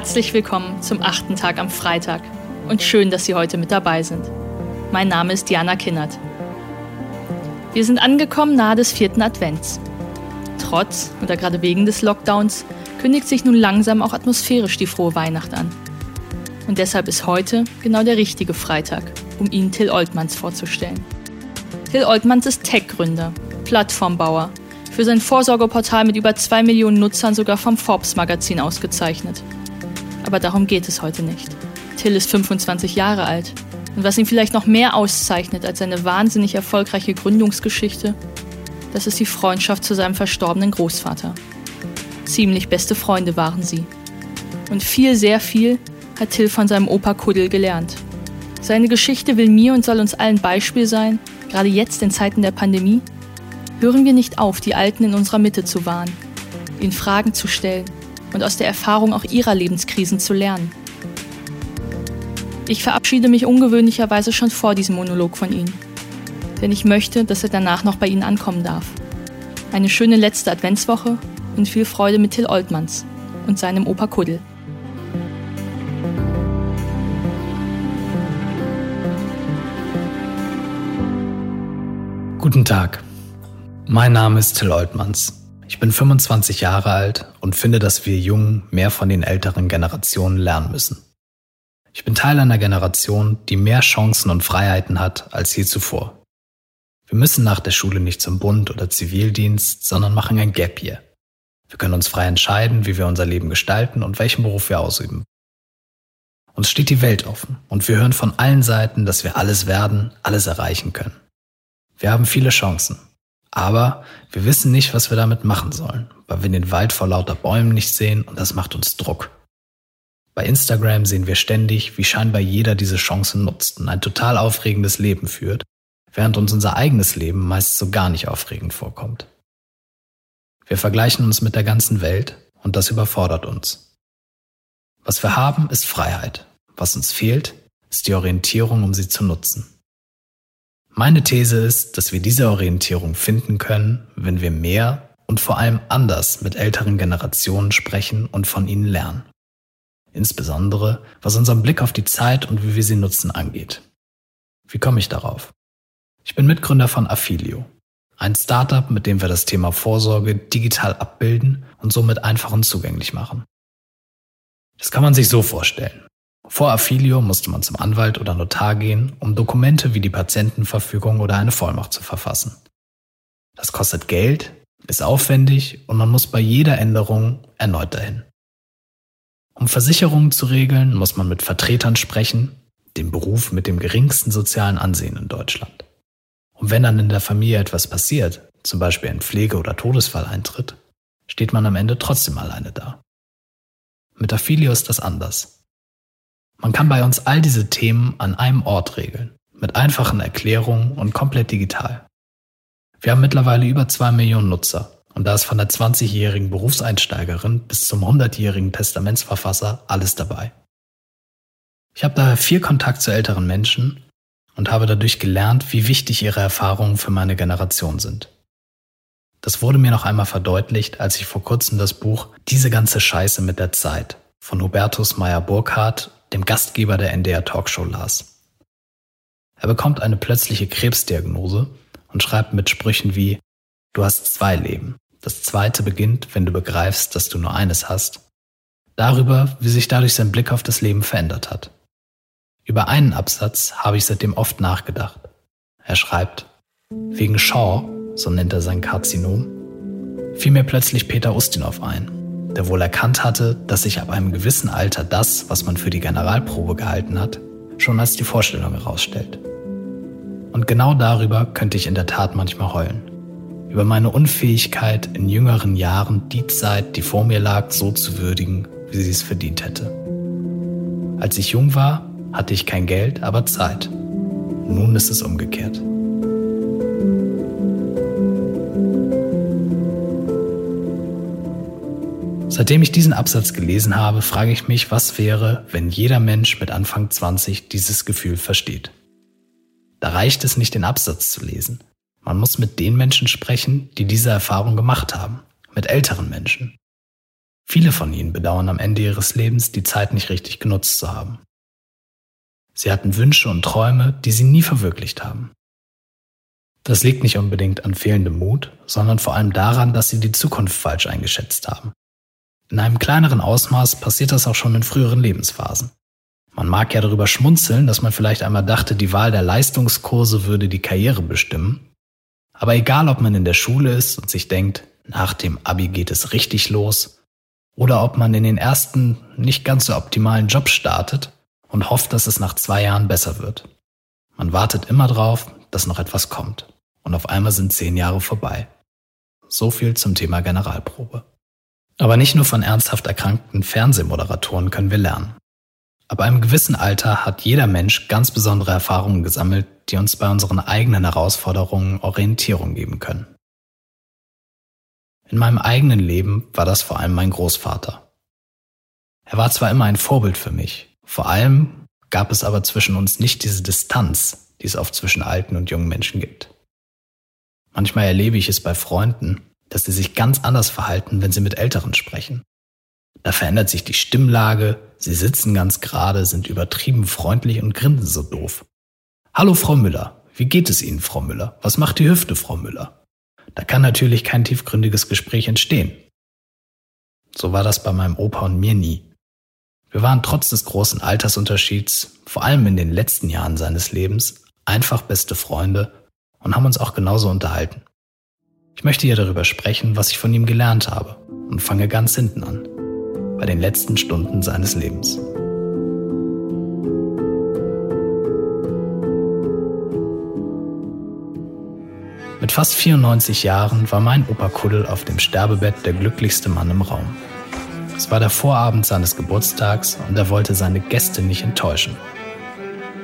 Herzlich willkommen zum achten Tag am Freitag und schön, dass Sie heute mit dabei sind. Mein Name ist Diana Kinnert. Wir sind angekommen nahe des vierten Advents. Trotz oder gerade wegen des Lockdowns kündigt sich nun langsam auch atmosphärisch die frohe Weihnacht an. Und deshalb ist heute genau der richtige Freitag, um Ihnen Till Oltmanns vorzustellen. Till Oltmanns ist Tech-Gründer, Plattformbauer, für sein Vorsorgeportal mit über zwei Millionen Nutzern sogar vom Forbes-Magazin ausgezeichnet. Aber darum geht es heute nicht. Till ist 25 Jahre alt. Und was ihn vielleicht noch mehr auszeichnet als seine wahnsinnig erfolgreiche Gründungsgeschichte, das ist die Freundschaft zu seinem verstorbenen Großvater. Ziemlich beste Freunde waren sie. Und viel, sehr viel hat Till von seinem Opa Kuddel gelernt. Seine Geschichte will mir und soll uns allen Beispiel sein, gerade jetzt in Zeiten der Pandemie. Hören wir nicht auf, die Alten in unserer Mitte zu wahren, ihnen Fragen zu stellen und aus der Erfahrung auch ihrer Lebenskrisen zu lernen. Ich verabschiede mich ungewöhnlicherweise schon vor diesem Monolog von Ihnen, denn ich möchte, dass er danach noch bei Ihnen ankommen darf. Eine schöne letzte Adventswoche und viel Freude mit Till Oltmanns und seinem Opa Kuddel. Guten Tag. Mein Name ist Till Oltmanns. Ich bin 25 Jahre alt und finde, dass wir Jungen mehr von den älteren Generationen lernen müssen. Ich bin Teil einer Generation, die mehr Chancen und Freiheiten hat als je zuvor. Wir müssen nach der Schule nicht zum Bund oder Zivildienst, sondern machen ein Gap Year. Wir können uns frei entscheiden, wie wir unser Leben gestalten und welchen Beruf wir ausüben. Uns steht die Welt offen und wir hören von allen Seiten, dass wir alles werden, alles erreichen können. Wir haben viele Chancen aber wir wissen nicht, was wir damit machen sollen, weil wir den Wald vor lauter Bäumen nicht sehen und das macht uns Druck. Bei Instagram sehen wir ständig, wie scheinbar jeder diese Chancen nutzt und ein total aufregendes Leben führt, während uns unser eigenes Leben meist so gar nicht aufregend vorkommt. Wir vergleichen uns mit der ganzen Welt und das überfordert uns. Was wir haben, ist Freiheit. Was uns fehlt, ist die Orientierung, um sie zu nutzen. Meine These ist, dass wir diese Orientierung finden können, wenn wir mehr und vor allem anders mit älteren Generationen sprechen und von ihnen lernen. Insbesondere was unseren Blick auf die Zeit und wie wir sie nutzen angeht. Wie komme ich darauf? Ich bin Mitgründer von Affilio, ein Startup, mit dem wir das Thema Vorsorge digital abbilden und somit einfach und zugänglich machen. Das kann man sich so vorstellen. Vor Affilio musste man zum Anwalt oder Notar gehen, um Dokumente wie die Patientenverfügung oder eine Vollmacht zu verfassen. Das kostet Geld, ist aufwendig und man muss bei jeder Änderung erneut dahin. Um Versicherungen zu regeln, muss man mit Vertretern sprechen, dem Beruf mit dem geringsten sozialen Ansehen in Deutschland. Und wenn dann in der Familie etwas passiert, zum Beispiel ein Pflege- oder Todesfall eintritt, steht man am Ende trotzdem alleine da. Mit Affilio ist das anders. Man kann bei uns all diese Themen an einem Ort regeln, mit einfachen Erklärungen und komplett digital. Wir haben mittlerweile über zwei Millionen Nutzer und da ist von der 20-jährigen Berufseinsteigerin bis zum 100-jährigen Testamentsverfasser alles dabei. Ich habe daher viel Kontakt zu älteren Menschen und habe dadurch gelernt, wie wichtig ihre Erfahrungen für meine Generation sind. Das wurde mir noch einmal verdeutlicht, als ich vor kurzem das Buch Diese ganze Scheiße mit der Zeit von Hubertus Meyer Burkhardt dem Gastgeber der NDR Talkshow las. Er bekommt eine plötzliche Krebsdiagnose und schreibt mit Sprüchen wie Du hast zwei Leben. Das zweite beginnt, wenn du begreifst, dass du nur eines hast. Darüber, wie sich dadurch sein Blick auf das Leben verändert hat. Über einen Absatz habe ich seitdem oft nachgedacht. Er schreibt, wegen Shaw, so nennt er sein Karzinom, fiel mir plötzlich Peter Ustinov ein der wohl erkannt hatte, dass sich ab einem gewissen Alter das, was man für die Generalprobe gehalten hat, schon als die Vorstellung herausstellt. Und genau darüber könnte ich in der Tat manchmal heulen. Über meine Unfähigkeit, in jüngeren Jahren die Zeit, die vor mir lag, so zu würdigen, wie sie es verdient hätte. Als ich jung war, hatte ich kein Geld, aber Zeit. Nun ist es umgekehrt. Seitdem ich diesen Absatz gelesen habe, frage ich mich, was wäre, wenn jeder Mensch mit Anfang 20 dieses Gefühl versteht. Da reicht es nicht, den Absatz zu lesen. Man muss mit den Menschen sprechen, die diese Erfahrung gemacht haben, mit älteren Menschen. Viele von ihnen bedauern am Ende ihres Lebens, die Zeit nicht richtig genutzt zu haben. Sie hatten Wünsche und Träume, die sie nie verwirklicht haben. Das liegt nicht unbedingt an fehlendem Mut, sondern vor allem daran, dass sie die Zukunft falsch eingeschätzt haben. In einem kleineren Ausmaß passiert das auch schon in früheren Lebensphasen. Man mag ja darüber schmunzeln, dass man vielleicht einmal dachte, die Wahl der Leistungskurse würde die Karriere bestimmen. Aber egal, ob man in der Schule ist und sich denkt, nach dem Abi geht es richtig los, oder ob man in den ersten nicht ganz so optimalen Job startet und hofft, dass es nach zwei Jahren besser wird. Man wartet immer drauf, dass noch etwas kommt. Und auf einmal sind zehn Jahre vorbei. So viel zum Thema Generalprobe. Aber nicht nur von ernsthaft erkrankten Fernsehmoderatoren können wir lernen. Ab einem gewissen Alter hat jeder Mensch ganz besondere Erfahrungen gesammelt, die uns bei unseren eigenen Herausforderungen Orientierung geben können. In meinem eigenen Leben war das vor allem mein Großvater. Er war zwar immer ein Vorbild für mich, vor allem gab es aber zwischen uns nicht diese Distanz, die es oft zwischen alten und jungen Menschen gibt. Manchmal erlebe ich es bei Freunden, dass sie sich ganz anders verhalten, wenn sie mit Älteren sprechen. Da verändert sich die Stimmlage, sie sitzen ganz gerade, sind übertrieben freundlich und grinsen so doof. Hallo Frau Müller, wie geht es Ihnen, Frau Müller? Was macht die Hüfte, Frau Müller? Da kann natürlich kein tiefgründiges Gespräch entstehen. So war das bei meinem Opa und mir nie. Wir waren trotz des großen Altersunterschieds, vor allem in den letzten Jahren seines Lebens, einfach beste Freunde und haben uns auch genauso unterhalten. Ich möchte hier darüber sprechen, was ich von ihm gelernt habe und fange ganz hinten an, bei den letzten Stunden seines Lebens. Mit fast 94 Jahren war mein Opa Kuddel auf dem Sterbebett der glücklichste Mann im Raum. Es war der Vorabend seines Geburtstags und er wollte seine Gäste nicht enttäuschen.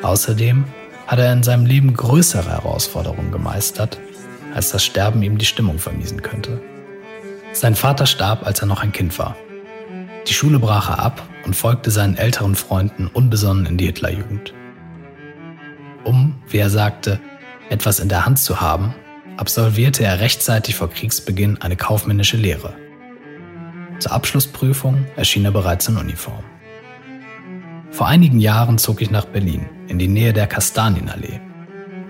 Außerdem hat er in seinem Leben größere Herausforderungen gemeistert, als das Sterben ihm die Stimmung vermiesen könnte. Sein Vater starb, als er noch ein Kind war. Die Schule brach er ab und folgte seinen älteren Freunden unbesonnen in die Hitlerjugend. Um, wie er sagte, etwas in der Hand zu haben, absolvierte er rechtzeitig vor Kriegsbeginn eine kaufmännische Lehre. Zur Abschlussprüfung erschien er bereits in Uniform. Vor einigen Jahren zog ich nach Berlin, in die Nähe der Kastanienallee.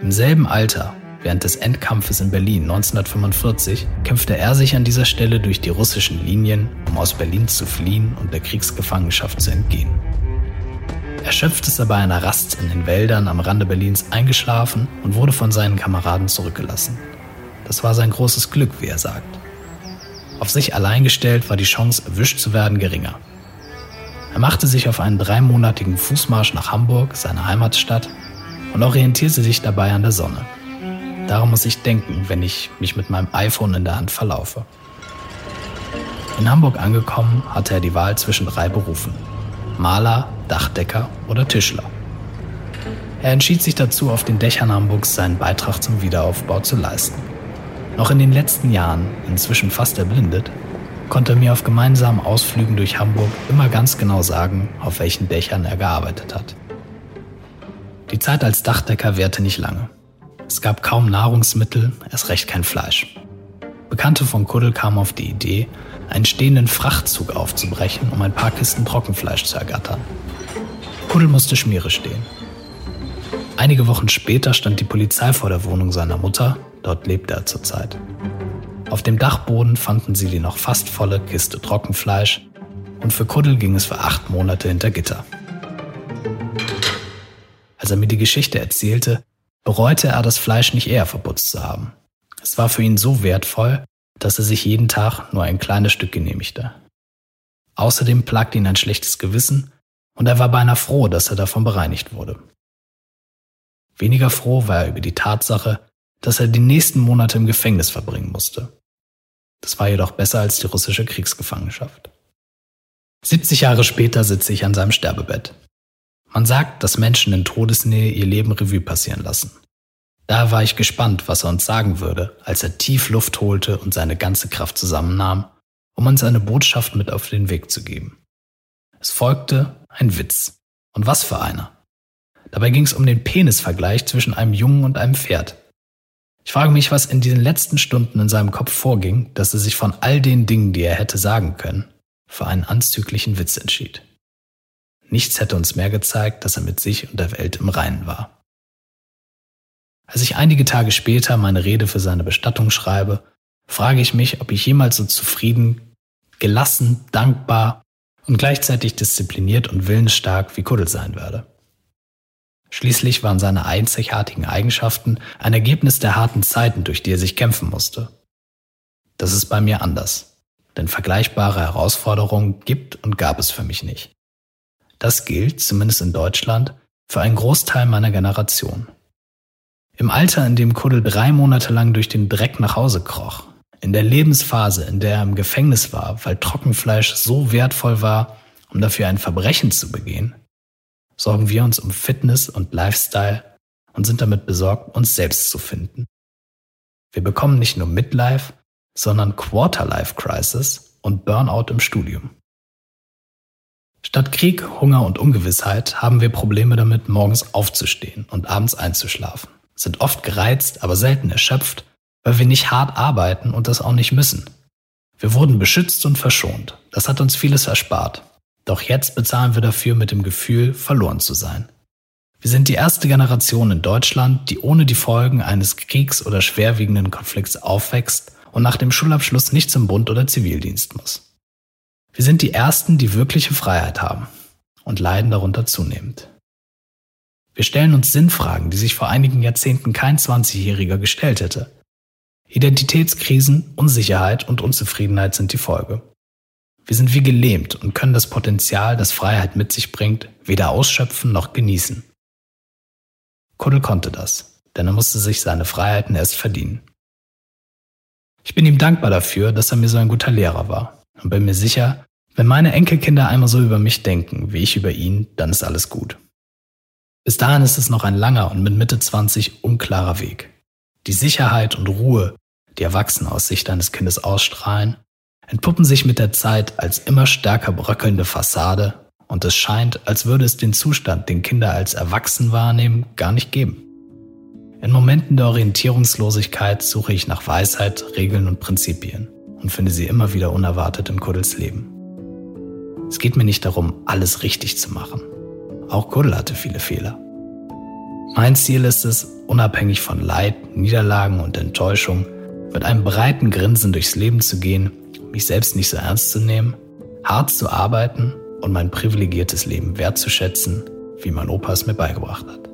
Im selben Alter, während des Endkampfes in Berlin 1945, kämpfte er sich an dieser Stelle durch die russischen Linien, um aus Berlin zu fliehen und der Kriegsgefangenschaft zu entgehen. Erschöpft ist er bei einer Rast in den Wäldern am Rande Berlins eingeschlafen und wurde von seinen Kameraden zurückgelassen. Das war sein großes Glück, wie er sagt. Auf sich allein gestellt war die Chance, erwischt zu werden, geringer. Er machte sich auf einen dreimonatigen Fußmarsch nach Hamburg, seiner Heimatstadt, und orientierte sich dabei an der Sonne. Daran muss ich denken, wenn ich mich mit meinem iPhone in der Hand verlaufe. In Hamburg angekommen, hatte er die Wahl zwischen drei Berufen. Maler, Dachdecker oder Tischler. Er entschied sich dazu, auf den Dächern Hamburgs seinen Beitrag zum Wiederaufbau zu leisten. Noch in den letzten Jahren, inzwischen fast erblindet, konnte er mir auf gemeinsamen Ausflügen durch Hamburg immer ganz genau sagen, auf welchen Dächern er gearbeitet hat. Die Zeit als Dachdecker währte nicht lange. Es gab kaum Nahrungsmittel, erst recht kein Fleisch. Bekannte von Kuddel kamen auf die Idee, einen stehenden Frachtzug aufzubrechen, um ein paar Kisten Trockenfleisch zu ergattern. Kuddel musste Schmiere stehen. Einige Wochen später stand die Polizei vor der Wohnung seiner Mutter, dort lebte er zurzeit. Auf dem Dachboden fanden sie die noch fast volle Kiste Trockenfleisch und für Kuddel ging es für acht Monate hinter Gitter. Als er mir die Geschichte erzählte, bereute er das Fleisch nicht eher verputzt zu haben. Es war für ihn so wertvoll, dass er sich jeden Tag nur ein kleines Stück genehmigte. Außerdem plagte ihn ein schlechtes Gewissen und er war beinahe froh, dass er davon bereinigt wurde. Weniger froh war er über die Tatsache, dass er die nächsten Monate im Gefängnis verbringen musste. Das war jedoch besser als die russische Kriegsgefangenschaft. 70 Jahre später sitze ich an seinem Sterbebett. Man sagt, dass Menschen in Todesnähe ihr Leben Revue passieren lassen. Da war ich gespannt, was er uns sagen würde, als er tief Luft holte und seine ganze Kraft zusammennahm, um uns eine Botschaft mit auf den Weg zu geben. Es folgte ein Witz. Und was für einer. Dabei ging es um den Penisvergleich zwischen einem Jungen und einem Pferd. Ich frage mich, was in diesen letzten Stunden in seinem Kopf vorging, dass er sich von all den Dingen, die er hätte sagen können, für einen anzüglichen Witz entschied. Nichts hätte uns mehr gezeigt, dass er mit sich und der Welt im Reinen war. Als ich einige Tage später meine Rede für seine Bestattung schreibe, frage ich mich, ob ich jemals so zufrieden, gelassen, dankbar und gleichzeitig diszipliniert und willensstark wie Kuddel sein werde. Schließlich waren seine einzigartigen Eigenschaften ein Ergebnis der harten Zeiten, durch die er sich kämpfen musste. Das ist bei mir anders, denn vergleichbare Herausforderungen gibt und gab es für mich nicht. Das gilt, zumindest in Deutschland, für einen Großteil meiner Generation. Im Alter, in dem Kuddel drei Monate lang durch den Dreck nach Hause kroch, in der Lebensphase, in der er im Gefängnis war, weil Trockenfleisch so wertvoll war, um dafür ein Verbrechen zu begehen, sorgen wir uns um Fitness und Lifestyle und sind damit besorgt, uns selbst zu finden. Wir bekommen nicht nur Midlife, sondern Quarterlife Crisis und Burnout im Studium. Statt Krieg, Hunger und Ungewissheit haben wir Probleme damit, morgens aufzustehen und abends einzuschlafen, sind oft gereizt, aber selten erschöpft, weil wir nicht hart arbeiten und das auch nicht müssen. Wir wurden beschützt und verschont. Das hat uns vieles erspart. Doch jetzt bezahlen wir dafür mit dem Gefühl, verloren zu sein. Wir sind die erste Generation in Deutschland, die ohne die Folgen eines Kriegs oder schwerwiegenden Konflikts aufwächst und nach dem Schulabschluss nicht zum Bund oder Zivildienst muss. Wir sind die Ersten, die wirkliche Freiheit haben und leiden darunter zunehmend. Wir stellen uns Sinnfragen, die sich vor einigen Jahrzehnten kein 20-Jähriger gestellt hätte. Identitätskrisen, Unsicherheit und Unzufriedenheit sind die Folge. Wir sind wie gelähmt und können das Potenzial, das Freiheit mit sich bringt, weder ausschöpfen noch genießen. Kuddel konnte das, denn er musste sich seine Freiheiten erst verdienen. Ich bin ihm dankbar dafür, dass er mir so ein guter Lehrer war und bin mir sicher, wenn meine Enkelkinder einmal so über mich denken, wie ich über ihn, dann ist alles gut. Bis dahin ist es noch ein langer und mit Mitte 20 unklarer Weg. Die Sicherheit und Ruhe, die Erwachsene aus Sicht eines Kindes ausstrahlen, entpuppen sich mit der Zeit als immer stärker bröckelnde Fassade und es scheint, als würde es den Zustand, den Kinder als erwachsen wahrnehmen, gar nicht geben. In Momenten der Orientierungslosigkeit suche ich nach Weisheit, Regeln und Prinzipien und finde sie immer wieder unerwartet in Kuddels Leben. Es geht mir nicht darum, alles richtig zu machen. Auch Kuddel hatte viele Fehler. Mein Ziel ist es, unabhängig von Leid, Niederlagen und Enttäuschung, mit einem breiten Grinsen durchs Leben zu gehen mich selbst nicht so ernst zu nehmen, hart zu arbeiten und mein privilegiertes Leben wertzuschätzen, wie mein Opa es mir beigebracht hat.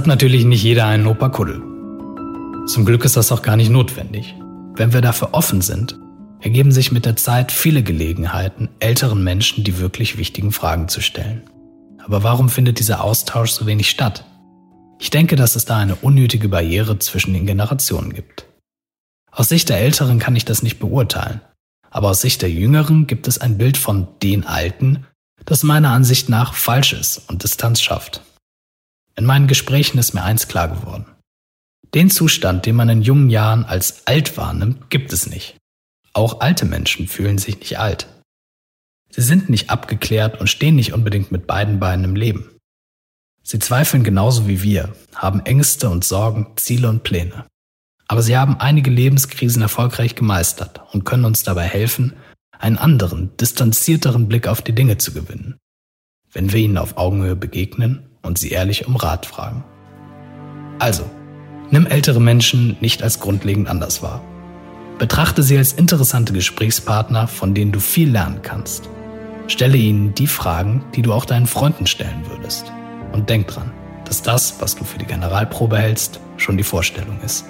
Hat natürlich nicht jeder einen Opa Kuddel. Zum Glück ist das auch gar nicht notwendig. Wenn wir dafür offen sind, ergeben sich mit der Zeit viele Gelegenheiten, älteren Menschen die wirklich wichtigen Fragen zu stellen. Aber warum findet dieser Austausch so wenig statt? Ich denke, dass es da eine unnötige Barriere zwischen den Generationen gibt. Aus Sicht der Älteren kann ich das nicht beurteilen, aber aus Sicht der Jüngeren gibt es ein Bild von den Alten, das meiner Ansicht nach falsch ist und Distanz schafft. In meinen Gesprächen ist mir eins klar geworden. Den Zustand, den man in jungen Jahren als alt wahrnimmt, gibt es nicht. Auch alte Menschen fühlen sich nicht alt. Sie sind nicht abgeklärt und stehen nicht unbedingt mit beiden Beinen im Leben. Sie zweifeln genauso wie wir, haben Ängste und Sorgen, Ziele und Pläne. Aber sie haben einige Lebenskrisen erfolgreich gemeistert und können uns dabei helfen, einen anderen, distanzierteren Blick auf die Dinge zu gewinnen, wenn wir ihnen auf Augenhöhe begegnen und sie ehrlich um Rat fragen. Also, nimm ältere Menschen nicht als grundlegend anders wahr. Betrachte sie als interessante Gesprächspartner, von denen du viel lernen kannst. Stelle ihnen die Fragen, die du auch deinen Freunden stellen würdest. Und denk dran, dass das, was du für die Generalprobe hältst, schon die Vorstellung ist.